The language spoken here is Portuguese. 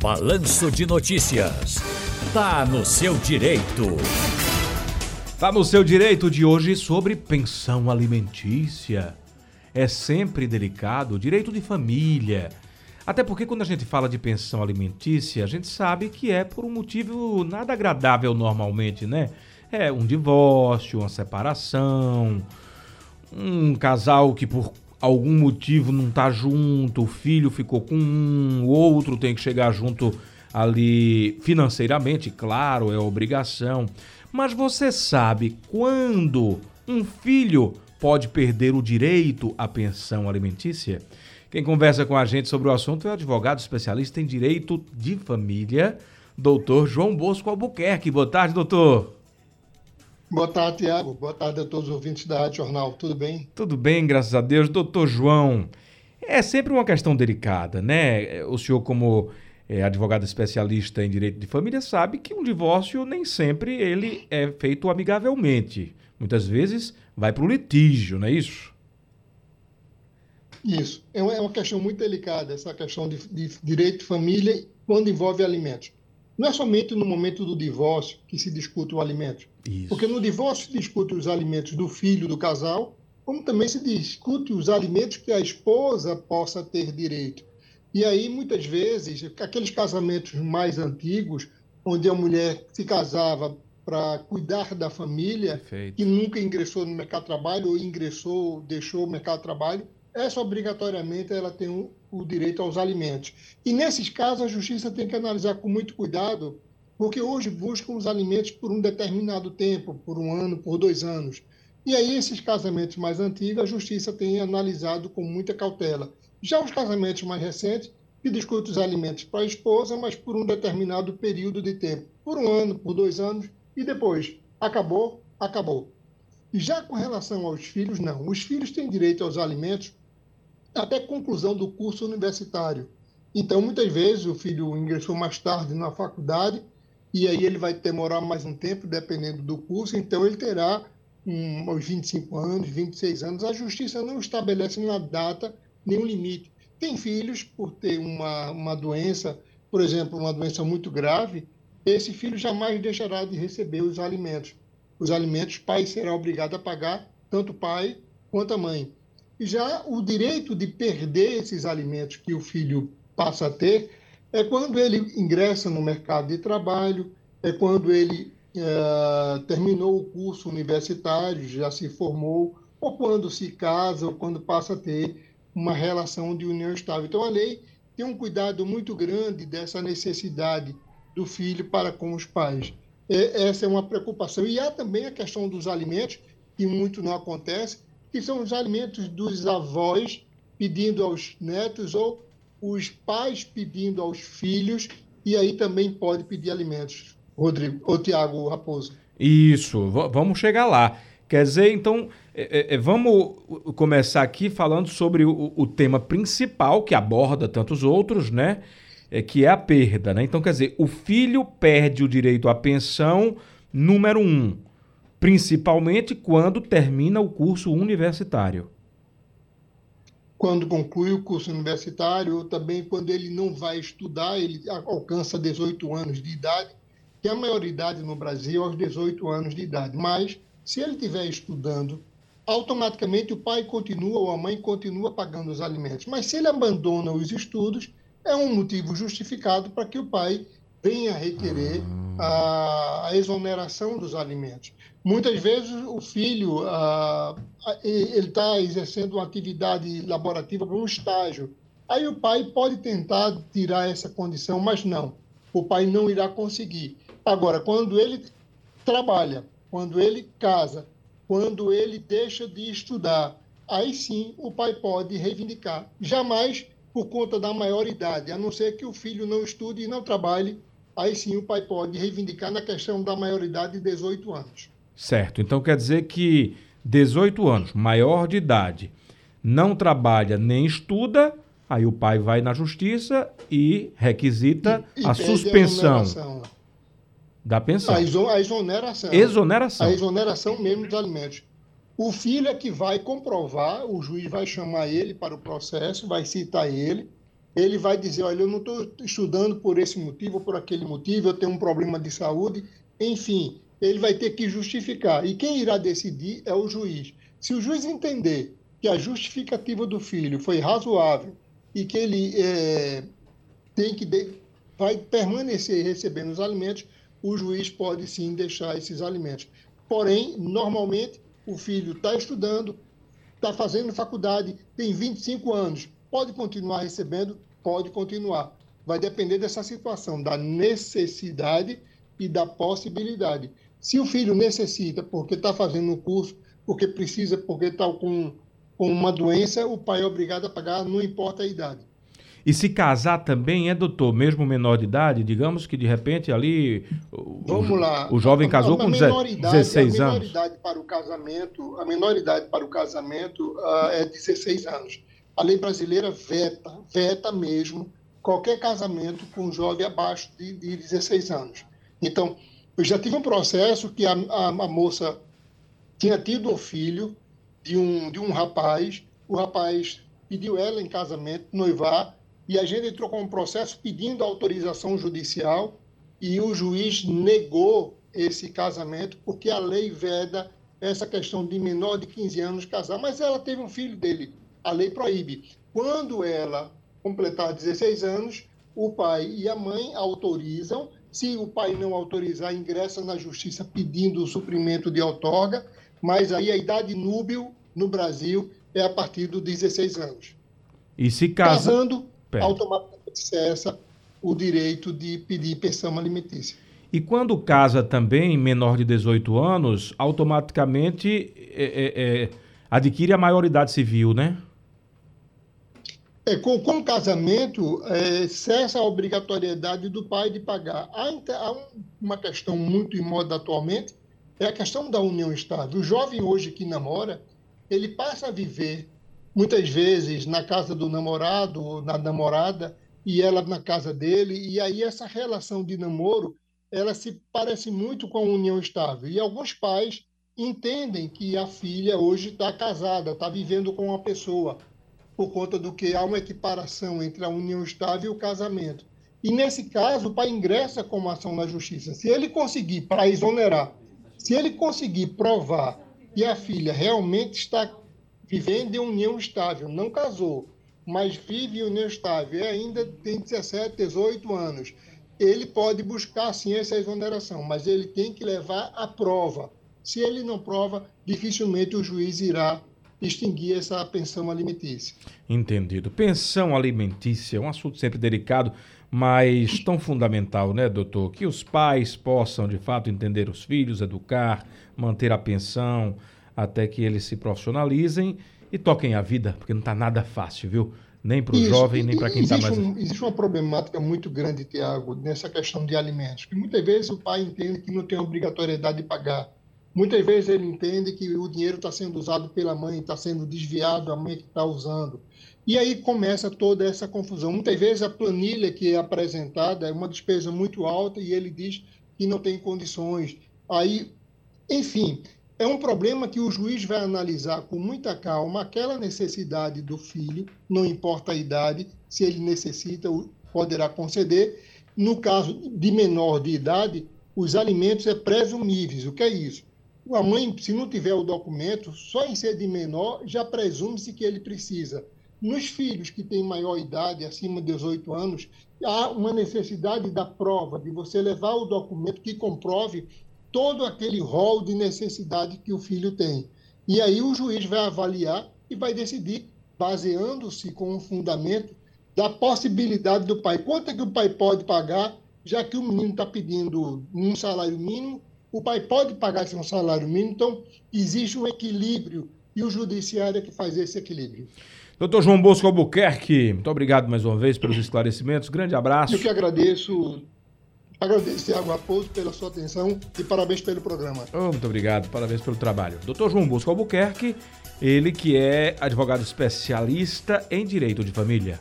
Balanço de Notícias. Tá no seu direito. Tá no seu direito de hoje sobre pensão alimentícia. É sempre delicado, direito de família. Até porque quando a gente fala de pensão alimentícia, a gente sabe que é por um motivo nada agradável normalmente, né? É um divórcio, uma separação, um casal que por algum motivo não tá junto, o filho ficou com um, o outro tem que chegar junto ali financeiramente, claro, é obrigação. Mas você sabe quando um filho pode perder o direito à pensão alimentícia? Quem conversa com a gente sobre o assunto é o advogado especialista em direito de família, doutor João Bosco Albuquerque. Boa tarde, doutor. Boa tarde, Tiago. Boa tarde a todos os ouvintes da Rádio Jornal. Tudo bem? Tudo bem, graças a Deus. Doutor João, é sempre uma questão delicada, né? O senhor, como é, advogado especialista em direito de família, sabe que um divórcio nem sempre ele é feito amigavelmente. Muitas vezes vai para o litígio, não é isso? Isso. É uma é questão muito delicada, essa questão de, de direito de família quando envolve alimentos. Não é somente no momento do divórcio que se discute o alimento. Isso. Porque no divórcio se discute os alimentos do filho do casal, como também se discute os alimentos que a esposa possa ter direito. E aí, muitas vezes, aqueles casamentos mais antigos, onde a mulher se casava para cuidar da família, Perfeito. que nunca ingressou no mercado de trabalho ou ingressou, deixou o mercado de trabalho, essa obrigatoriamente ela tem o, o direito aos alimentos. E nesses casos a justiça tem que analisar com muito cuidado, porque hoje buscam os alimentos por um determinado tempo, por um ano, por dois anos. E aí esses casamentos mais antigos a justiça tem analisado com muita cautela. Já os casamentos mais recentes que discutem os alimentos para a esposa, mas por um determinado período de tempo, por um ano, por dois anos, e depois acabou, acabou. Já com relação aos filhos, não. Os filhos têm direito aos alimentos até conclusão do curso universitário. Então, muitas vezes, o filho ingressou mais tarde na faculdade e aí ele vai demorar mais um tempo, dependendo do curso, então ele terá um, uns 25 anos, 26 anos. A justiça não estabelece uma data, nenhum limite. Tem filhos, por ter uma, uma doença, por exemplo, uma doença muito grave, esse filho jamais deixará de receber os alimentos. Os alimentos, o pai será obrigado a pagar, tanto o pai quanto a mãe. Já o direito de perder esses alimentos que o filho passa a ter é quando ele ingressa no mercado de trabalho, é quando ele é, terminou o curso universitário, já se formou, ou quando se casa, ou quando passa a ter uma relação de união estável. Então, a lei tem um cuidado muito grande dessa necessidade do filho para com os pais. É, essa é uma preocupação. E há também a questão dos alimentos, que muito não acontece, que são os alimentos dos avós pedindo aos netos ou os pais pedindo aos filhos, e aí também pode pedir alimentos. Rodrigo, ou Tiago Raposo. Isso, vamos chegar lá. Quer dizer, então, é, é, é, vamos começar aqui falando sobre o, o, tema principal, que aborda tantos outros, né? É, que é a perda, né? Então, quer dizer, o filho perde o direito à pensão, número um principalmente quando termina o curso universitário. Quando conclui o curso universitário, ou também quando ele não vai estudar, ele alcança 18 anos de idade, que a maioridade no Brasil é aos 18 anos de idade. Mas, se ele estiver estudando, automaticamente o pai continua ou a mãe continua pagando os alimentos. Mas se ele abandona os estudos, é um motivo justificado para que o pai venha requerer a, a exoneração dos alimentos. Muitas vezes o filho ele está exercendo uma atividade laborativa para um estágio. Aí o pai pode tentar tirar essa condição, mas não. O pai não irá conseguir. Agora, quando ele trabalha, quando ele casa, quando ele deixa de estudar, aí sim o pai pode reivindicar. Jamais por conta da maioridade, a não ser que o filho não estude e não trabalhe, aí sim o pai pode reivindicar na questão da maioridade de 18 anos. Certo. Então quer dizer que 18 anos, maior de idade, não trabalha nem estuda, aí o pai vai na justiça e requisita e, e a suspensão a da pensão. A, exoneração. Exoneração. A exoneração mesmo dos alimentos. O filho é que vai comprovar, o juiz vai chamar ele para o processo, vai citar ele, ele vai dizer, olha, eu não estou estudando por esse motivo ou por aquele motivo, eu tenho um problema de saúde, enfim, ele vai ter que justificar. E quem irá decidir é o juiz. Se o juiz entender que a justificativa do filho foi razoável e que ele é, tem que de, vai permanecer recebendo os alimentos, o juiz pode sim deixar esses alimentos. Porém, normalmente, o filho está estudando, está fazendo faculdade, tem 25 anos, pode continuar recebendo pode continuar. Vai depender dessa situação, da necessidade e da possibilidade. Se o filho necessita porque está fazendo um curso, porque precisa, porque está com, com uma doença, o pai é obrigado a pagar, não importa a idade. E se casar também é, doutor, mesmo menor de idade, digamos que de repente ali Vamos o, lá. o jovem casou a, a com 16 anos. A menoridade para o casamento, a menoridade para o casamento uh, é 16 anos a lei brasileira veta, veta mesmo, qualquer casamento com jovem abaixo de, de 16 anos. Então, eu já tive um processo que a, a, a moça tinha tido um filho de um, de um rapaz, o rapaz pediu ela em casamento, noivar, e a gente entrou com um processo pedindo autorização judicial e o juiz negou esse casamento porque a lei veda essa questão de menor de 15 anos casar, mas ela teve um filho dele a lei proíbe. Quando ela completar 16 anos, o pai e a mãe autorizam. Se o pai não autorizar, ingressa na justiça pedindo o suprimento de outorga, mas aí a idade núbil no Brasil é a partir dos 16 anos. E se casa... casando, Pera. automaticamente cessa o direito de pedir pensão alimentícia. E quando casa também menor de 18 anos, automaticamente é, é, é, adquire a maioridade civil, né? É, com, com o casamento, é, cessa a obrigatoriedade do pai de pagar. Há, há uma questão muito em moda atualmente, é a questão da união estável. O jovem hoje que namora, ele passa a viver, muitas vezes, na casa do namorado, na namorada, e ela na casa dele, e aí essa relação de namoro, ela se parece muito com a união estável. E alguns pais entendem que a filha hoje está casada, está vivendo com uma pessoa, por conta do que há uma equiparação entre a união estável e o casamento. E nesse caso, o pai ingressa com uma ação na justiça. Se ele conseguir, para exonerar, se ele conseguir provar que a filha realmente está vivendo em união estável, não casou, mas vive em união estável e ainda tem 17, 18 anos, ele pode buscar sim essa exoneração, mas ele tem que levar a prova. Se ele não prova, dificilmente o juiz irá extinguir essa pensão alimentícia. Entendido. Pensão alimentícia é um assunto sempre delicado, mas tão fundamental, né, doutor? Que os pais possam, de fato, entender os filhos, educar, manter a pensão, até que eles se profissionalizem e toquem a vida, porque não está nada fácil, viu? Nem para o jovem, nem para quem está mais. Um, existe uma problemática muito grande, Tiago, nessa questão de alimentos. Que muitas vezes o pai entende que não tem obrigatoriedade de pagar Muitas vezes ele entende que o dinheiro está sendo usado pela mãe, está sendo desviado, a mãe que está usando. E aí começa toda essa confusão. Muitas vezes a planilha que é apresentada é uma despesa muito alta e ele diz que não tem condições. Aí, enfim, é um problema que o juiz vai analisar com muita calma aquela necessidade do filho, não importa a idade, se ele necessita, poderá conceder. No caso de menor de idade, os alimentos é presumíveis. O que é isso? A mãe, se não tiver o documento, só em ser de menor, já presume-se que ele precisa. Nos filhos que têm maior idade, acima de 18 anos, há uma necessidade da prova, de você levar o documento que comprove todo aquele rol de necessidade que o filho tem. E aí o juiz vai avaliar e vai decidir, baseando-se com um fundamento da possibilidade do pai. Quanto é que o pai pode pagar, já que o menino está pedindo um salário mínimo o pai pode pagar seu salário mínimo, então existe um equilíbrio e o judiciário é que faz esse equilíbrio. Doutor João Bosco Albuquerque, muito obrigado mais uma vez pelos esclarecimentos. Grande abraço. Eu que agradeço. Agradeço, Tiago Raposo, pela sua atenção e parabéns pelo programa. Oh, muito obrigado, parabéns pelo trabalho. Doutor João Bosco Albuquerque, ele que é advogado especialista em direito de família.